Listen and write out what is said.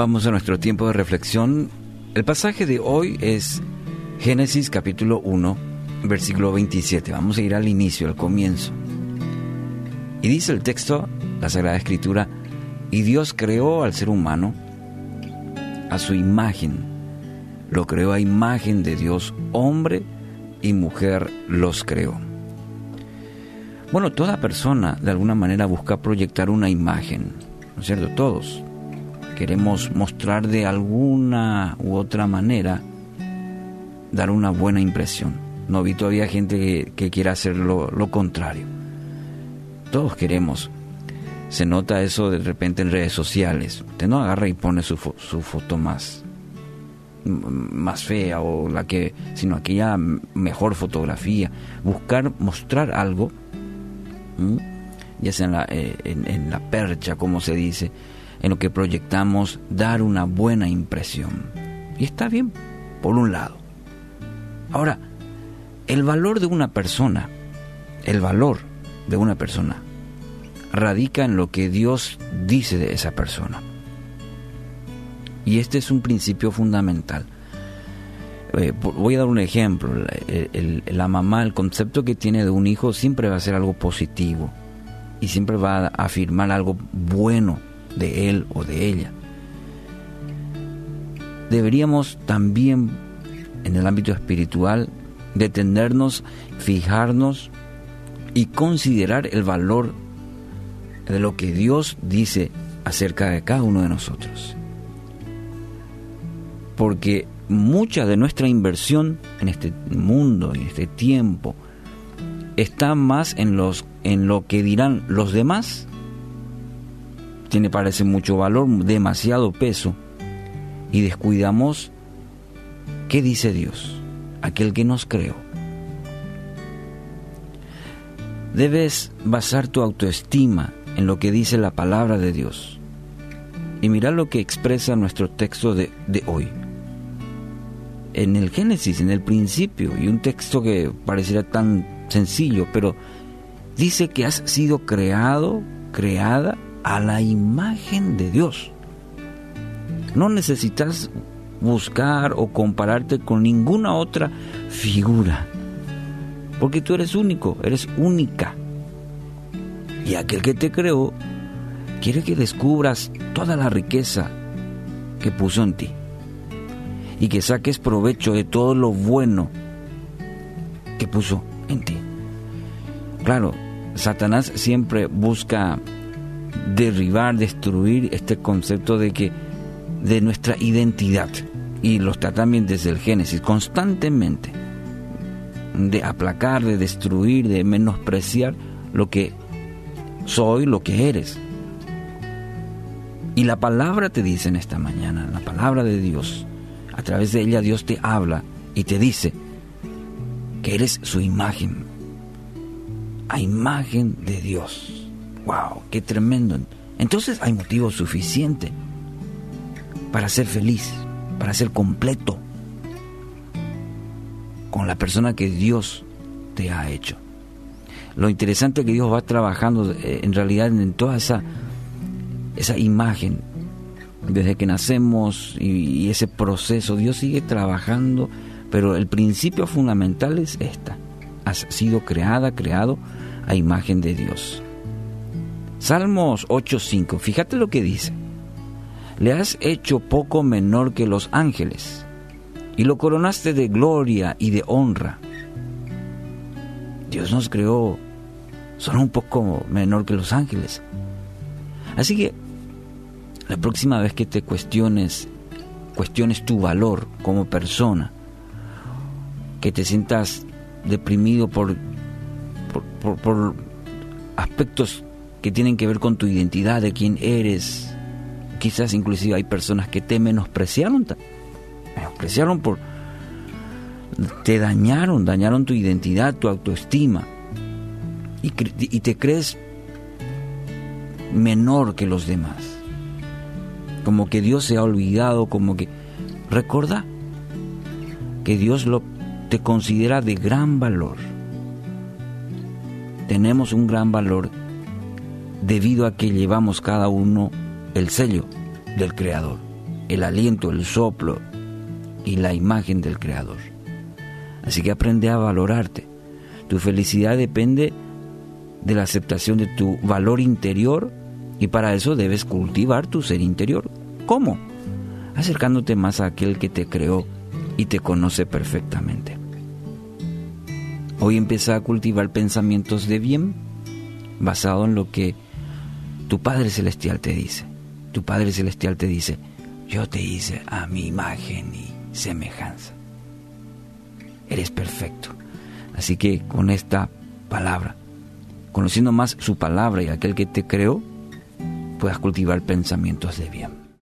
vamos a nuestro tiempo de reflexión. El pasaje de hoy es Génesis capítulo 1, versículo 27. Vamos a ir al inicio, al comienzo. Y dice el texto, la Sagrada Escritura, y Dios creó al ser humano a su imagen. Lo creó a imagen de Dios, hombre y mujer los creó. Bueno, toda persona de alguna manera busca proyectar una imagen, ¿no es cierto? Todos queremos mostrar de alguna u otra manera, dar una buena impresión. No vi todavía gente que, que quiera hacer lo, contrario. Todos queremos. Se nota eso de repente en redes sociales. Usted no agarra y pone su, foto más, más fea o la que, sino aquella mejor fotografía. Buscar mostrar algo, ya sea en la, eh, en la percha, como se dice, en lo que proyectamos dar una buena impresión. Y está bien, por un lado. Ahora, el valor de una persona, el valor de una persona, radica en lo que Dios dice de esa persona. Y este es un principio fundamental. Eh, voy a dar un ejemplo. la mamá, el concepto que tiene de un hijo siempre va a ser algo positivo y siempre va a afirmar algo bueno de él o de ella. Deberíamos también, en el ámbito espiritual, detenernos, fijarnos y considerar el valor de lo que Dios dice acerca de cada uno de nosotros. Porque mucha de nuestra inversión en este mundo, en este tiempo, está más en, los, en lo que dirán los demás tiene parece mucho valor, demasiado peso, y descuidamos qué dice Dios, aquel que nos creó. Debes basar tu autoestima en lo que dice la palabra de Dios. Y mira lo que expresa nuestro texto de, de hoy. En el Génesis, en el principio, y un texto que pareciera tan sencillo, pero dice que has sido creado, creada a la imagen de Dios. No necesitas buscar o compararte con ninguna otra figura, porque tú eres único, eres única. Y aquel que te creó quiere que descubras toda la riqueza que puso en ti y que saques provecho de todo lo bueno que puso en ti. Claro, Satanás siempre busca derribar, destruir este concepto de que de nuestra identidad y lo está también desde el Génesis constantemente de aplacar, de destruir, de menospreciar lo que soy, lo que eres. Y la palabra te dice en esta mañana, la palabra de Dios, a través de ella Dios te habla y te dice que eres su imagen, a imagen de Dios. ¡Wow! ¡Qué tremendo! Entonces hay motivo suficiente para ser feliz, para ser completo con la persona que Dios te ha hecho. Lo interesante es que Dios va trabajando eh, en realidad en toda esa, esa imagen, desde que nacemos y, y ese proceso, Dios sigue trabajando, pero el principio fundamental es esta. Has sido creada, creado a imagen de Dios. Salmos 8.5, fíjate lo que dice. Le has hecho poco menor que los ángeles y lo coronaste de gloria y de honra. Dios nos creó solo un poco menor que los ángeles. Así que la próxima vez que te cuestiones, cuestiones tu valor como persona, que te sientas deprimido por, por aspectos que tienen que ver con tu identidad, de quién eres. Quizás inclusive hay personas que te menospreciaron, menospreciaron por... te dañaron, dañaron tu identidad, tu autoestima. Y, y te crees menor que los demás. Como que Dios se ha olvidado, como que... Recuerda que Dios lo, te considera de gran valor. Tenemos un gran valor debido a que llevamos cada uno el sello del Creador. el aliento, el soplo y la imagen del Creador. Así que aprende a valorarte. Tu felicidad depende de la aceptación de tu valor interior y para eso debes cultivar tu ser interior. ¿Cómo? Acercándote más a aquel que te creó y te conoce perfectamente. Hoy empieza a cultivar pensamientos de bien basado en lo que tu Padre Celestial te dice. Tu Padre Celestial te dice, yo te hice a mi imagen y semejanza. Eres perfecto. Así que con esta palabra, conociendo más su palabra y aquel que te creó, puedas cultivar pensamientos de bien.